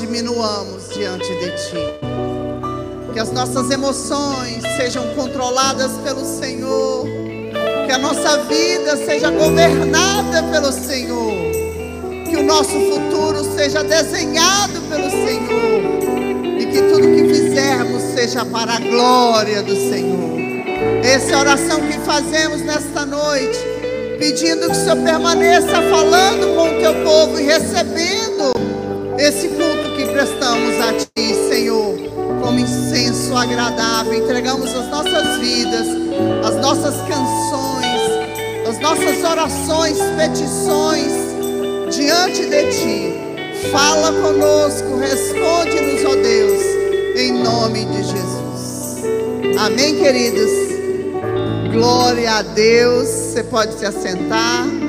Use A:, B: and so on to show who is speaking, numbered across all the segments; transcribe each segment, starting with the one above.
A: diminuamos diante de Ti. Que as nossas emoções sejam controladas pelo Senhor, que a nossa vida seja governada pelo Senhor, que o nosso futuro seja desenhado pelo Senhor e que tudo que fizermos seja para a glória do Senhor. Essa é a oração que fazemos nesta noite, pedindo que o Senhor permaneça falando com o teu povo e recebendo esse que prestamos a Ti, Senhor, como incenso agradável. Entregamos as nossas vidas, as nossas canções, as nossas orações, petições diante de Ti. Fala conosco, responde-nos, ó Deus, em nome de Jesus. Amém, queridos. Glória a Deus. Você pode se assentar.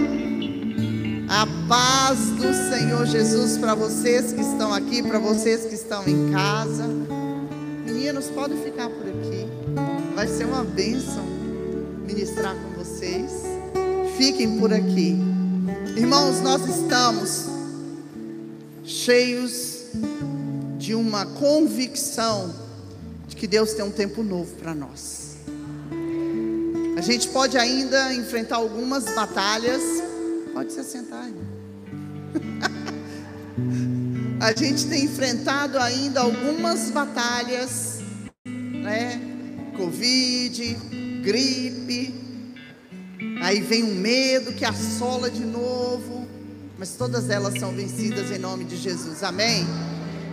A: A paz do Senhor Jesus para vocês que estão aqui, para vocês que estão em casa. Meninos, podem ficar por aqui. Vai ser uma bênção ministrar com vocês. Fiquem por aqui. Irmãos, nós estamos cheios de uma convicção de que Deus tem um tempo novo para nós. A gente pode ainda enfrentar algumas batalhas. Pode se irmão. A gente tem enfrentado ainda algumas batalhas, né? Covid, gripe. Aí vem um medo que assola de novo. Mas todas elas são vencidas em nome de Jesus. Amém?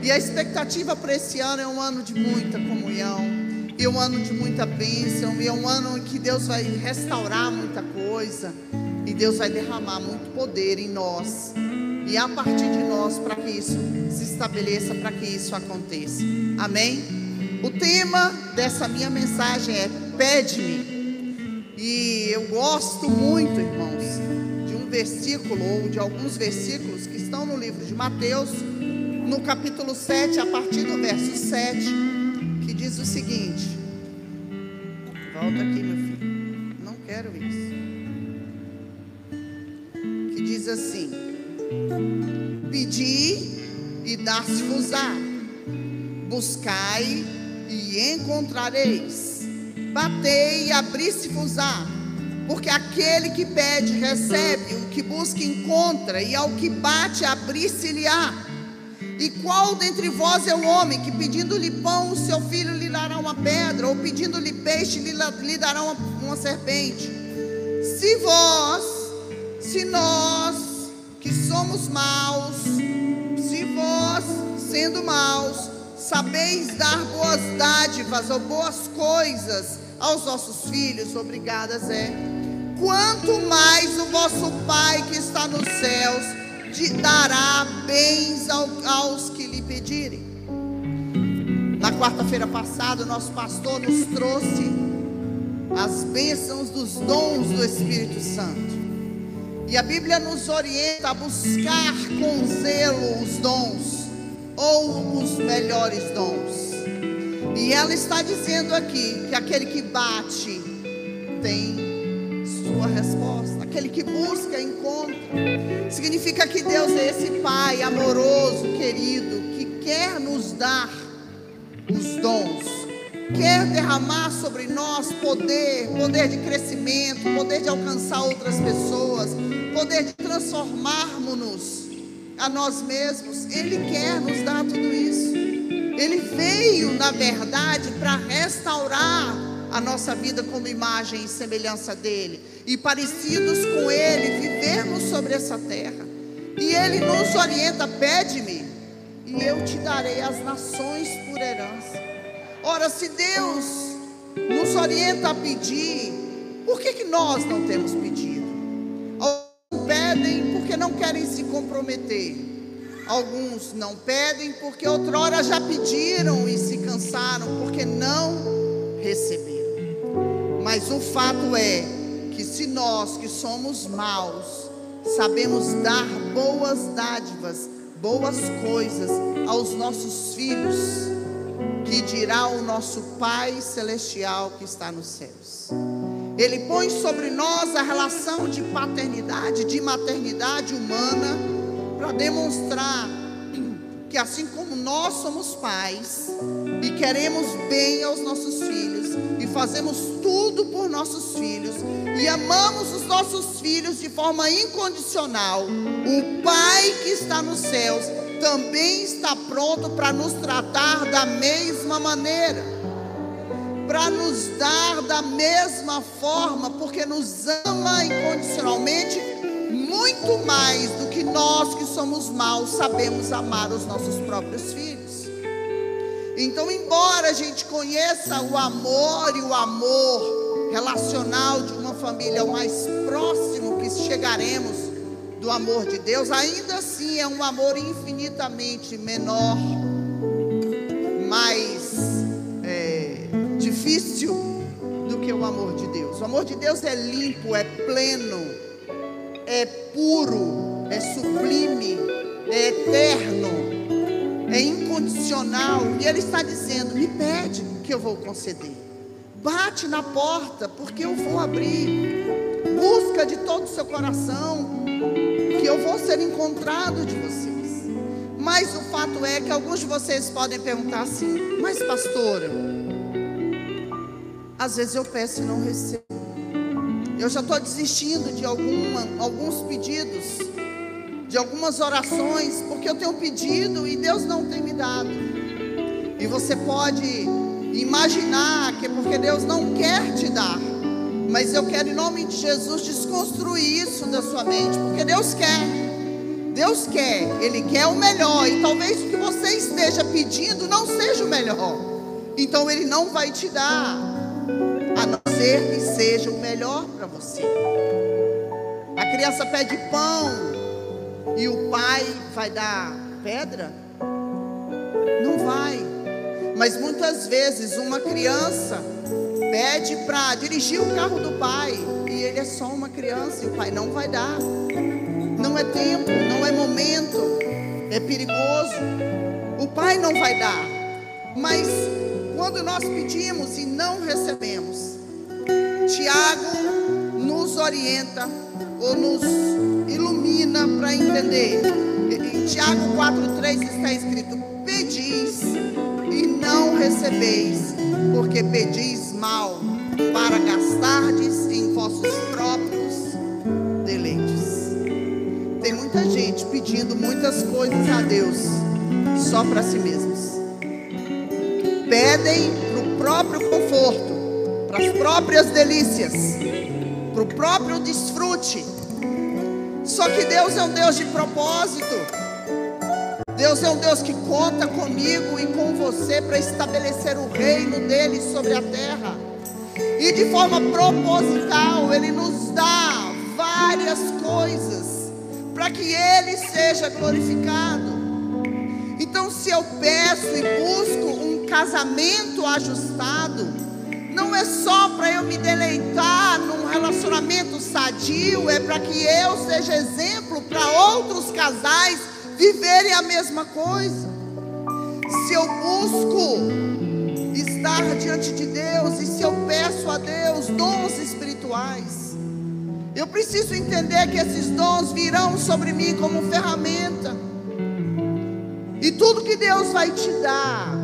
A: E a expectativa para esse ano é um ano de muita comunhão e um ano de muita bênção, e é um ano em que Deus vai restaurar muita coisa, e Deus vai derramar muito poder em nós, e a partir de nós, para que isso se estabeleça, para que isso aconteça. Amém? O tema dessa minha mensagem é Pede-me. E eu gosto muito, irmãos, de um versículo ou de alguns versículos que estão no livro de Mateus, no capítulo 7, a partir do verso 7 que diz o seguinte: Volta aqui, meu filho. Não quero isso. Diz assim: Pedi e dar-se-vos-á. Buscai e encontrareis. Batei e abri-se-vos-á. Porque aquele que pede, recebe, o que busca, encontra, e ao que bate, abrir-se-lhe-á. E qual dentre vós é o homem que pedindo-lhe pão, o seu filho lhe dará uma pedra, ou pedindo-lhe peixe, lhe, lhe dará uma, uma serpente? Se vós, se nós, que somos maus, se vós, sendo maus, sabeis dar boas dádivas ou boas coisas aos vossos filhos, obrigadas é. Quanto mais o vosso Pai que está nos céus dará bens aos que lhe pedirem. Na quarta-feira passada, o nosso pastor nos trouxe as bênçãos dos dons do Espírito Santo. E a Bíblia nos orienta a buscar com zelo os dons, ou os melhores dons. E ela está dizendo aqui que aquele que bate tem sua resposta. Aquele que busca, encontra. Significa que Deus é esse Pai amoroso, querido, que quer nos dar os dons, quer derramar sobre nós poder, poder de crescimento, poder de alcançar outras pessoas, poder de transformarmos-nos a nós mesmos. Ele quer nos dar tudo isso. Ele veio, na verdade, para restaurar a nossa vida como imagem e semelhança dele, e parecidos com ele, vivermos sobre essa terra. E ele nos orienta: pede-me, e eu te darei as nações por herança. Ora, se Deus nos orienta a pedir, por que, que nós não temos pedido? Querem se comprometer. Alguns não pedem porque outrora já pediram e se cansaram porque não receberam. Mas o fato é que se nós que somos maus sabemos dar boas dádivas, boas coisas aos nossos filhos, que dirá o nosso Pai celestial que está nos céus. Ele põe sobre nós a relação de paternidade, de maternidade humana, para demonstrar que assim como nós somos pais e queremos bem aos nossos filhos e fazemos tudo por nossos filhos e amamos os nossos filhos de forma incondicional, o Pai que está nos céus também está pronto para nos tratar da mesma maneira, para nos dar da mesma forma, porque nos ama incondicionalmente muito mais do que nós que somos maus sabemos amar os nossos próprios filhos. Então, embora a gente conheça o amor e o amor relacional de uma família, o mais próximo que chegaremos do amor de Deus, ainda assim é um amor infinitamente menor, amor de Deus é limpo, é pleno, é puro, é sublime, é eterno, é incondicional. E Ele está dizendo: me pede que eu vou conceder. Bate na porta, porque eu vou abrir. Busca de todo o seu coração, que eu vou ser encontrado de vocês. Mas o fato é que alguns de vocês podem perguntar assim: Mas, pastora, às vezes eu peço e não recebo. Eu já estou desistindo de alguma, alguns pedidos, de algumas orações, porque eu tenho pedido e Deus não tem me dado. E você pode imaginar que é porque Deus não quer te dar. Mas eu quero, em nome de Jesus, desconstruir isso da sua mente, porque Deus quer. Deus quer, Ele quer o melhor, e talvez o que você esteja pedindo não seja o melhor, então Ele não vai te dar, ser que seja o melhor para você. A criança pede pão e o pai vai dar pedra? Não vai, mas muitas vezes uma criança pede para dirigir o carro do pai e ele é só uma criança e o pai não vai dar. Não é tempo, não é momento, é perigoso. O pai não vai dar. Mas quando nós pedimos e não recebemos, Tiago nos orienta ou nos ilumina para entender. Em Tiago 4,3 está escrito: Pedis e não recebeis, porque pedis mal, para gastardes em vossos próprios deleites. Tem muita gente pedindo muitas coisas a Deus, só para si mesmos. Pedem para o próprio conforto, para as próprias delícias, para o próprio desfrute. Só que Deus é um Deus de propósito. Deus é um Deus que conta comigo e com você para estabelecer o reino dele sobre a terra. E de forma proposital, ele nos dá várias coisas para que ele seja glorificado. Então, se eu peço e busco um casamento ajustado, não é só para eu me deleitar num relacionamento sadio, é para que eu seja exemplo para outros casais viverem a mesma coisa. Se eu busco estar diante de Deus e se eu peço a Deus dons espirituais, eu preciso entender que esses dons virão sobre mim como ferramenta. E tudo que Deus vai te dar,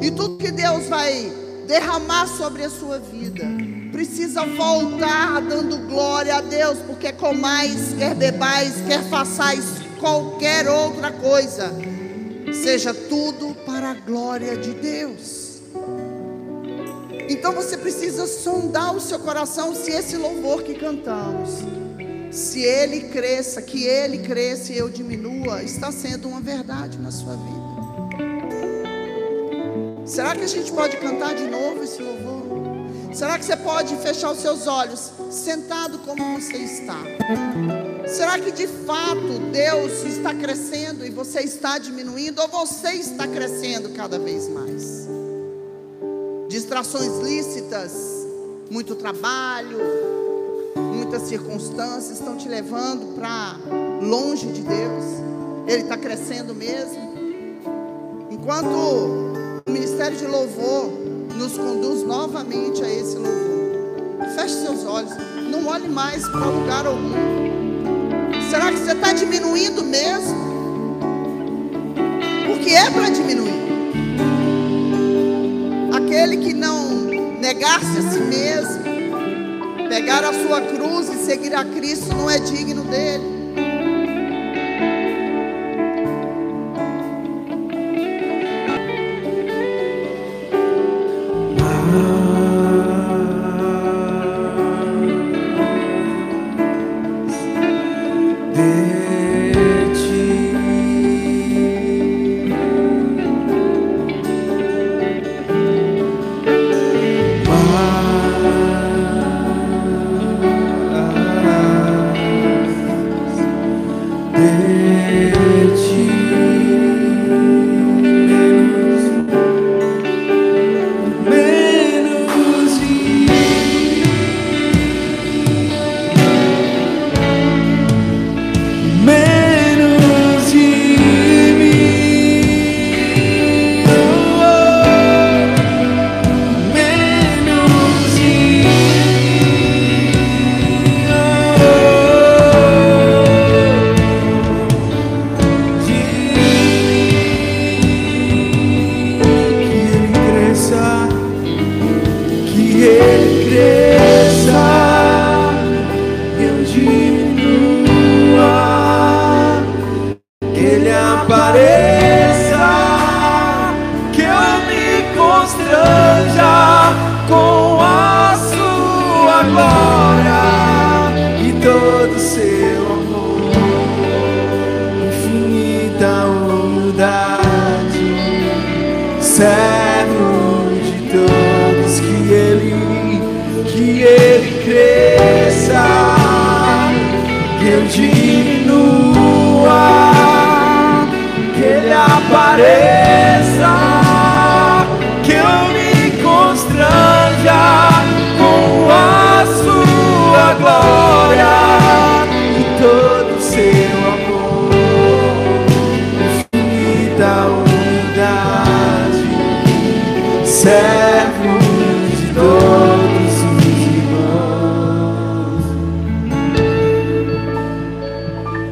A: e tudo que Deus vai derramar sobre a sua vida, precisa voltar dando glória a Deus, porque comais, quer bebais, quer façais qualquer outra coisa, seja tudo para a glória de Deus. Então você precisa sondar o seu coração se esse louvor que cantamos, se ele cresça, que ele cresça e eu diminua, está sendo uma verdade na sua vida. Será que a gente pode cantar de novo esse louvor? Será que você pode fechar os seus olhos, sentado como você está? Será que de fato Deus está crescendo e você está diminuindo, ou você está crescendo cada vez mais? Distrações lícitas, muito trabalho, muitas circunstâncias estão te levando para longe de Deus. Ele está crescendo mesmo. Enquanto o ministério de louvor nos conduz novamente a esse louvor, feche seus olhos. Não olhe mais para lugar algum. Será que você está diminuindo mesmo? Porque é para diminuir. Aquele que não negar-se a si mesmo, pegar a sua cruz e seguir a Cristo não é digno dele.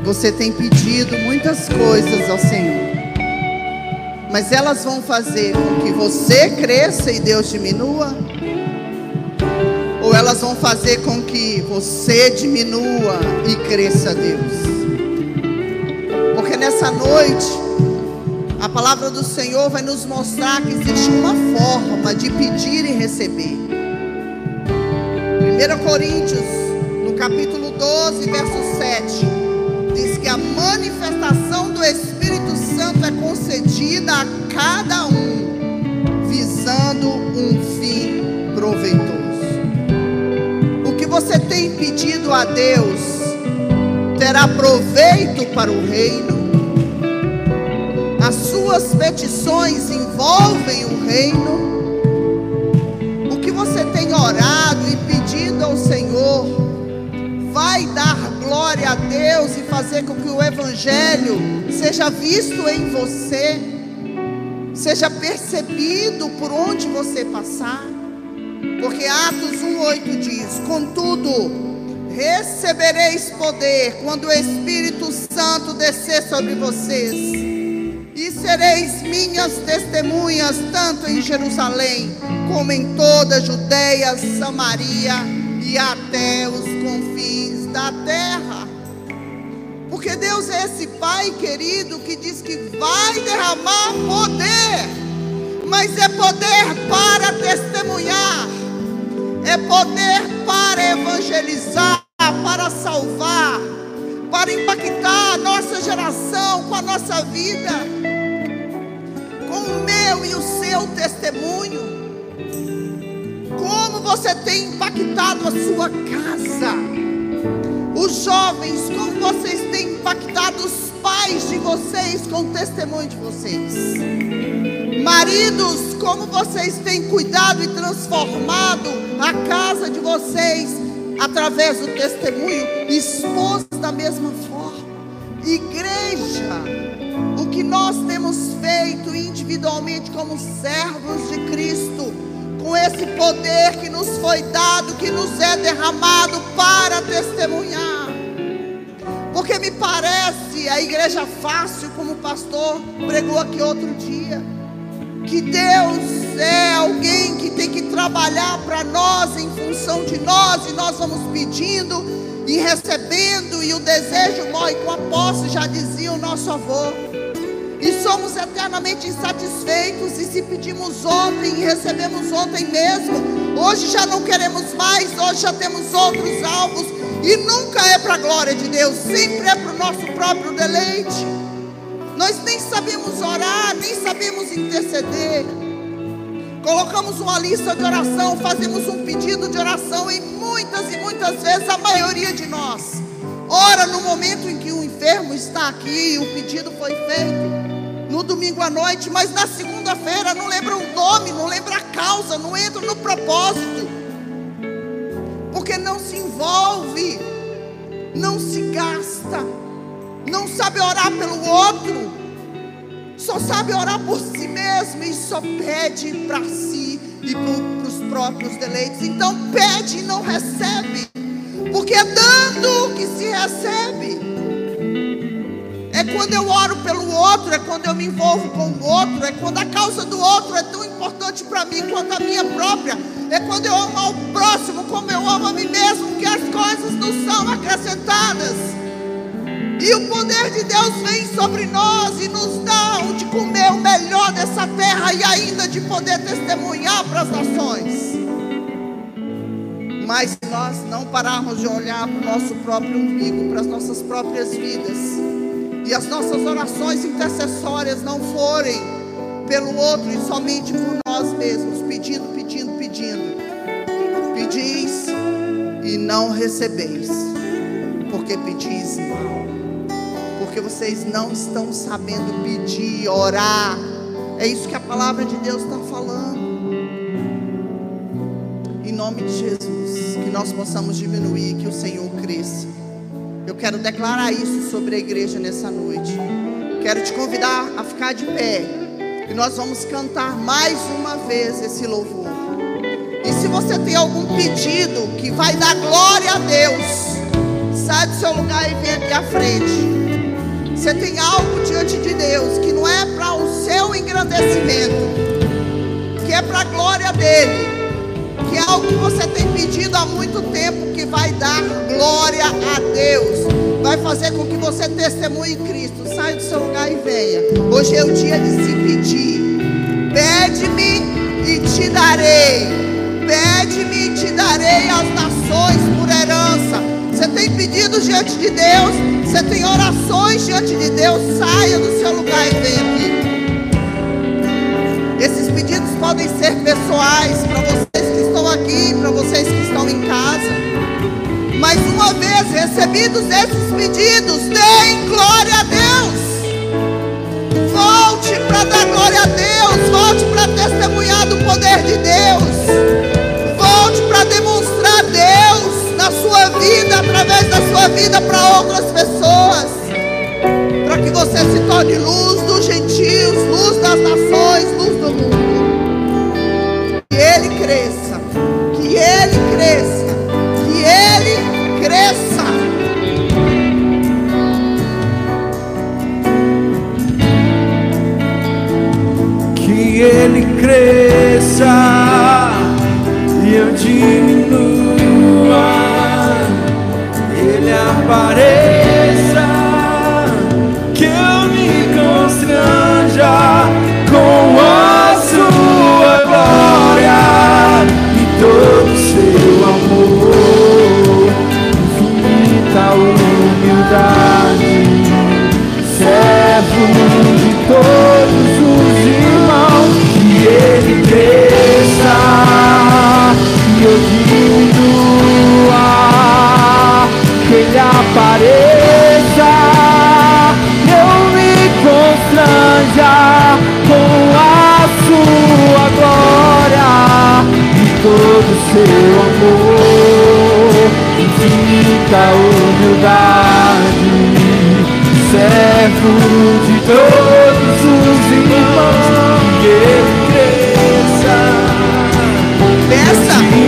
A: Você tem pedido muitas coisas ao Senhor, mas elas vão fazer com que você cresça e Deus diminua? Ou elas vão fazer com que você diminua e cresça Deus? Porque nessa noite, a palavra do Senhor vai nos mostrar que existe uma forma de pedir e receber. 1 Coríntios, no capítulo 12, verso 7 que a manifestação do Espírito Santo é concedida a cada um, visando um fim proveitoso. O que você tem pedido a Deus terá proveito para o reino. As suas petições envolvem o reino. O que você tem orado e pedido ao Senhor vai dar glória a Deus e fazer com que o Evangelho seja visto em você, seja percebido por onde você passar. Porque Atos 1,8 diz: Contudo, recebereis poder quando o Espírito Santo descer sobre vocês, e sereis minhas testemunhas, tanto em Jerusalém, como em toda a Judéia, Samaria e até os confins da terra. Porque Deus é esse Pai querido que diz que vai derramar poder, mas é poder para testemunhar, é poder para evangelizar, para salvar, para impactar a nossa geração com a nossa vida, com o meu e o seu testemunho. Como você tem impactado a sua casa? Os jovens, como vocês têm impactado os pais de vocês com o testemunho de vocês? Maridos, como vocês têm cuidado e transformado a casa de vocês através do testemunho? Esposa da mesma forma. Igreja, o que nós temos feito individualmente como servos de Cristo com esse poder que nos foi dado, que nos é derramado para testemunhar. Porque me parece a igreja fácil, como o pastor pregou aqui outro dia, que Deus é alguém que tem que trabalhar para nós em função de nós, e nós vamos pedindo e recebendo, e o desejo morre com a posse, já dizia o nosso avô. E somos eternamente insatisfeitos, e se pedimos ontem e recebemos ontem mesmo, hoje já não queremos mais, hoje já temos outros alvos, e nunca é para a glória de Deus, sempre é para o nosso próprio deleite. Nós nem sabemos orar, nem sabemos interceder. Colocamos uma lista de oração, fazemos um pedido de oração e muitas e muitas vezes a maioria de nós ora no momento em que o enfermo está aqui, o pedido foi feito no domingo à noite, mas na segunda-feira não lembra o nome, não lembra a causa, não entra no propósito. Porque não se envolve, não se gasta, não sabe orar pelo outro, só sabe orar por si mesmo e só pede para si e para os próprios deleites. Então pede e não recebe, porque é dando que se recebe. É quando eu oro pelo outro, é quando eu me envolvo com o outro, é quando a causa do outro é tão importante para mim quanto a minha própria. É quando eu amo ao próximo como eu amo a mim mesmo, que as coisas não são acrescentadas. E o poder de Deus vem sobre nós e nos dá de comer o melhor dessa terra e ainda de poder testemunhar para as nações. Mas se nós não pararmos de olhar para o nosso próprio umbigo, para as nossas próprias vidas, e as nossas orações intercessórias não forem pelo outro e somente por nós mesmos, pedindo, pedindo, pedindo, pedis e não recebeis, porque pedis mal porque vocês não estão sabendo pedir, orar. É isso que a palavra de Deus está falando. Em nome de Jesus, que nós possamos diminuir, que o Senhor cresça. Eu quero declarar isso sobre a igreja nessa noite. Quero te convidar a ficar de pé. E nós vamos cantar mais uma vez esse louvor. E se você tem algum pedido que vai dar glória a Deus, sai do seu lugar e vem aqui à frente. Você tem algo diante de Deus que não é para o seu engrandecimento, que é para a glória dele, que é algo que você tem pedido há muito tempo, que vai dar glória a Deus, vai fazer com que você testemunhe Cristo. Sai do seu lugar e venha. Hoje é o dia de se pedir. Pede-me e te darei. Pede-me e te darei as nações por herança. Você tem pedidos diante de Deus, você tem orações diante de Deus, saia do seu lugar e venha aqui. Esses pedidos podem ser pessoais para vocês que estão aqui, para vocês que estão em casa. Mas uma vez recebidos esses pedidos, deem glória a Deus. Volte para dar glória a Deus, volte para testemunhar do poder de Deus. Volte para demonstrar Deus na sua vida, através da sua vida para outras pessoas. Para que você se torne luz dos gentios, luz das nações, peça.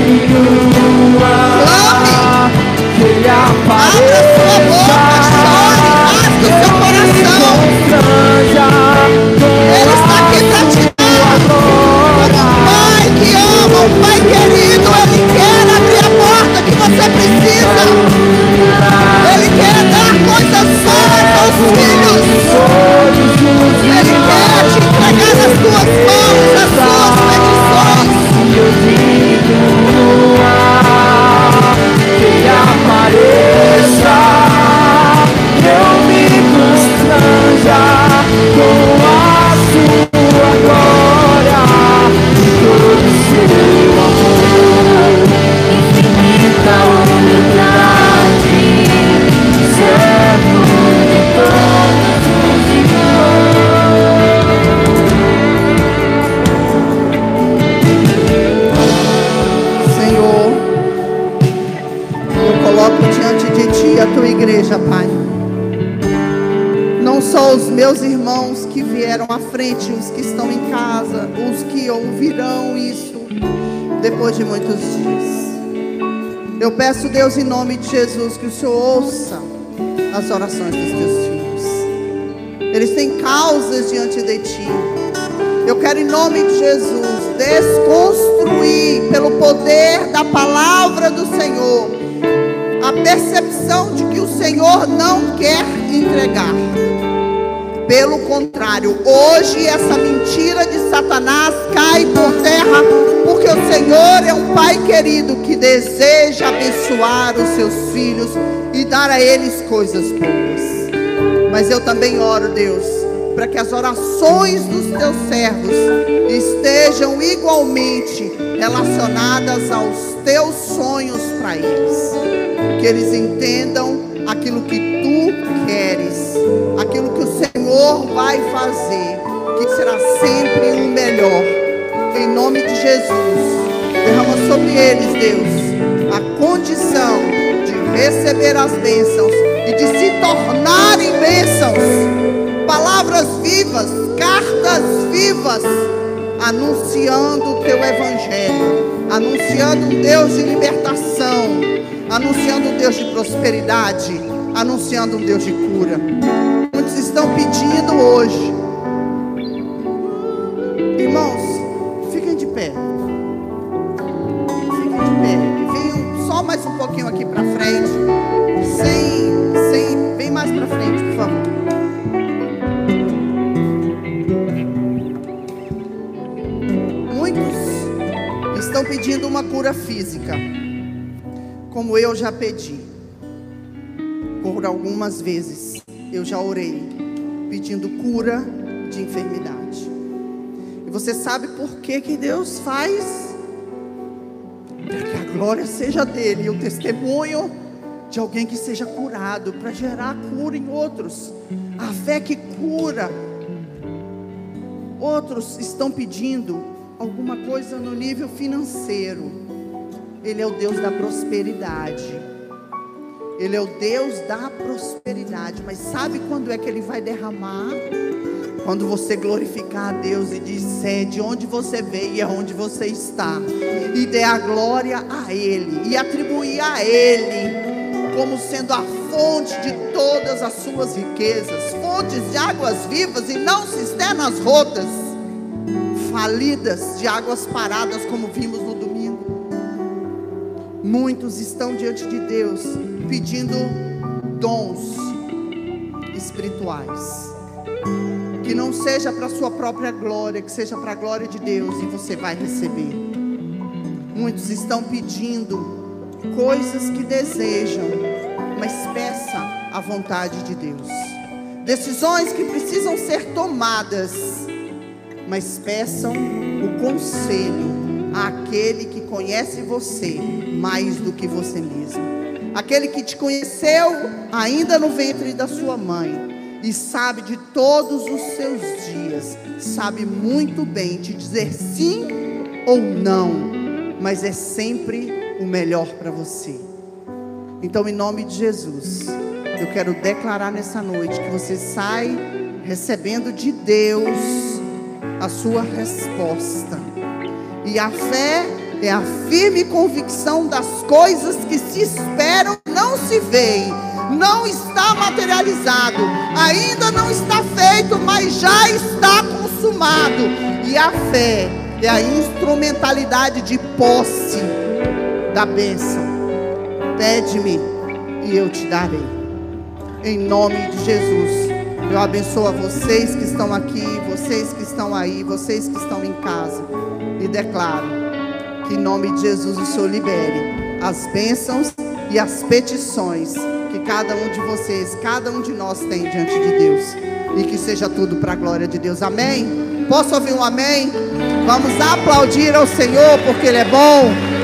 A: Frente, os que estão em casa, os que ouvirão isso depois de muitos dias. Eu peço, Deus, em nome de Jesus, que o Senhor ouça as orações dos teus filhos. Eles têm causas diante de Ti. Eu quero, em nome de Jesus, desconstruir pelo poder da palavra do Senhor a percepção de que o Senhor não quer entregar. Pelo contrário, hoje essa mentira de Satanás cai por terra, porque o Senhor é um Pai querido que deseja abençoar os seus filhos e dar a eles coisas boas. Mas eu também oro, Deus, para que as orações dos teus servos estejam igualmente relacionadas aos teus sonhos para eles. Que eles entendam aquilo que tu queres, Senhor vai fazer, que será sempre o melhor. Em nome de Jesus, derrama sobre eles, Deus, a condição de receber as bênçãos e de se tornarem bênçãos palavras vivas, cartas vivas, anunciando o teu evangelho, anunciando um Deus de libertação, anunciando um Deus de prosperidade, anunciando um Deus de cura. Estão pedindo hoje, irmãos, fiquem de pé, fiquem de pé, venham só mais um pouquinho aqui para frente, sem, sem, vem mais para frente, por favor. Muitos estão pedindo uma cura física, como eu já pedi. Por algumas vezes eu já orei pedindo cura de enfermidade. E você sabe por que que Deus faz? Para que a glória seja dele e o testemunho de alguém que seja curado, para gerar cura em outros. A fé que cura. Outros estão pedindo alguma coisa no nível financeiro. Ele é o Deus da prosperidade. Ele é o Deus da prosperidade. Mas sabe quando é que ele vai derramar? Quando você glorificar a Deus e disser de onde você veio e aonde você está, e der a glória a Ele, e atribuir a Ele como sendo a fonte de todas as suas riquezas, fontes de águas vivas e não cisternas rotas, falidas de águas paradas, como vimos no domingo. Muitos estão diante de Deus pedindo dons espirituais. Que não seja para sua própria glória, que seja para a glória de Deus e você vai receber. Muitos estão pedindo coisas que desejam, mas peça a vontade de Deus. Decisões que precisam ser tomadas, mas peçam o conselho àquele que conhece você mais do que você mesmo. Aquele que te conheceu ainda no ventre da sua mãe e sabe de todos os seus dias, sabe muito bem te dizer sim ou não, mas é sempre o melhor para você. Então, em nome de Jesus, eu quero declarar nessa noite que você sai recebendo de Deus a sua resposta. E a fé é a firme convicção das coisas que se esperam, não se veem, não está materializado, ainda não está feito, mas já está consumado. E a fé é a instrumentalidade de posse da bênção. Pede-me e eu te darei. Em nome de Jesus. Eu abençoo a vocês que estão aqui, vocês que estão aí, vocês que estão em casa. E declaro que em nome de Jesus o Senhor libere as bênçãos e as petições que cada um de vocês, cada um de nós tem diante de Deus. E que seja tudo para a glória de Deus. Amém? Posso ouvir um amém? Vamos aplaudir ao Senhor porque Ele é bom.